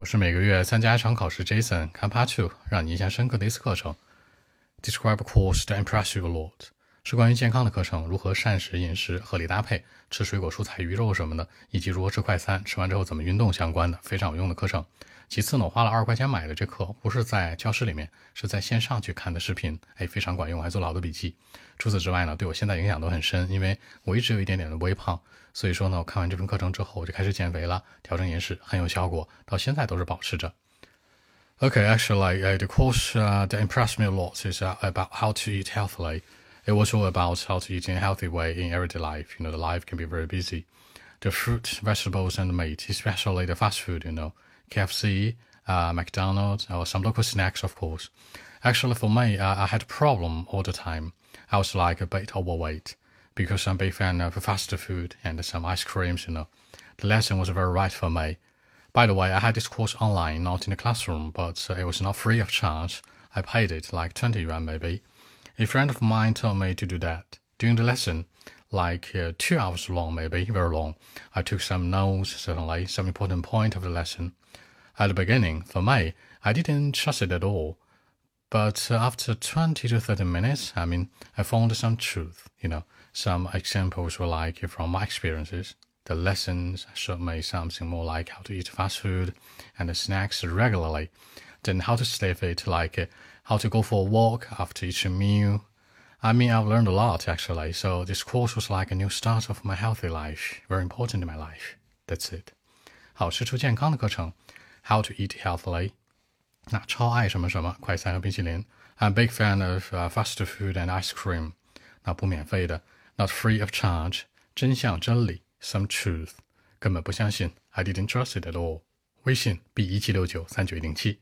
我是每个月参加一场考试，Jason 看 Part Two，让你印象深刻的一次课程。Describe a course to impress you a lot，是关于健康的课程，如何膳食饮食合理搭配，吃水果、蔬菜、鱼肉什么的，以及如何吃快餐，吃完之后怎么运动相关的，非常有用的课程。其次呢，我花了二十块钱买的这课，不是在教室里面，是在线上去看的视频，哎，非常管用，我还做了好多笔记。除此之外呢，对我现在影响都很深，因为我一直有一点点的微胖。所以说呢，我看完这份课程之后，我就开始减肥了，调整饮食很有效果，到现在都是保持着。Okay, actually, uh, the course uh, that impressed me a lot is about how to eat healthily. It was all about how to eat in a healthy way in everyday life. You know, the life can be very busy. The fruit, vegetables, and meat, especially the fast food, you know, KFC, uh, McDonald's, or some local snacks, of course. Actually, for me, uh, I had a problem all the time. I was like a bit overweight because I'm a big fan of fast food and some ice creams, you know. The lesson was very right for me. By the way, I had this course online, not in the classroom, but it was not free of charge. I paid it like 20 yuan maybe. A friend of mine told me to do that. During the lesson, like uh, two hours long, maybe very long, I took some notes, certainly, some important point of the lesson. At the beginning, for me, I didn't trust it at all. But uh, after 20 to 30 minutes, I mean, I found some truth, you know. Some examples were like from my experiences. The lessons showed me something more like how to eat fast food and snacks regularly, then how to stay fit, like how to go for a walk after each meal. I mean, I've learned a lot actually. So this course was like a new start of my healthy life, very important in my life. That's it. 好，吃出健康的课程，How to eat healthily。那超爱什么什么快餐和冰淇淋。I'm a big fan of、uh, fast food and ice cream。那不免费的，not free of charge。真相真理，some truth。根本不相信，I didn't trust it at all。微信 b 一七六九三九一零七。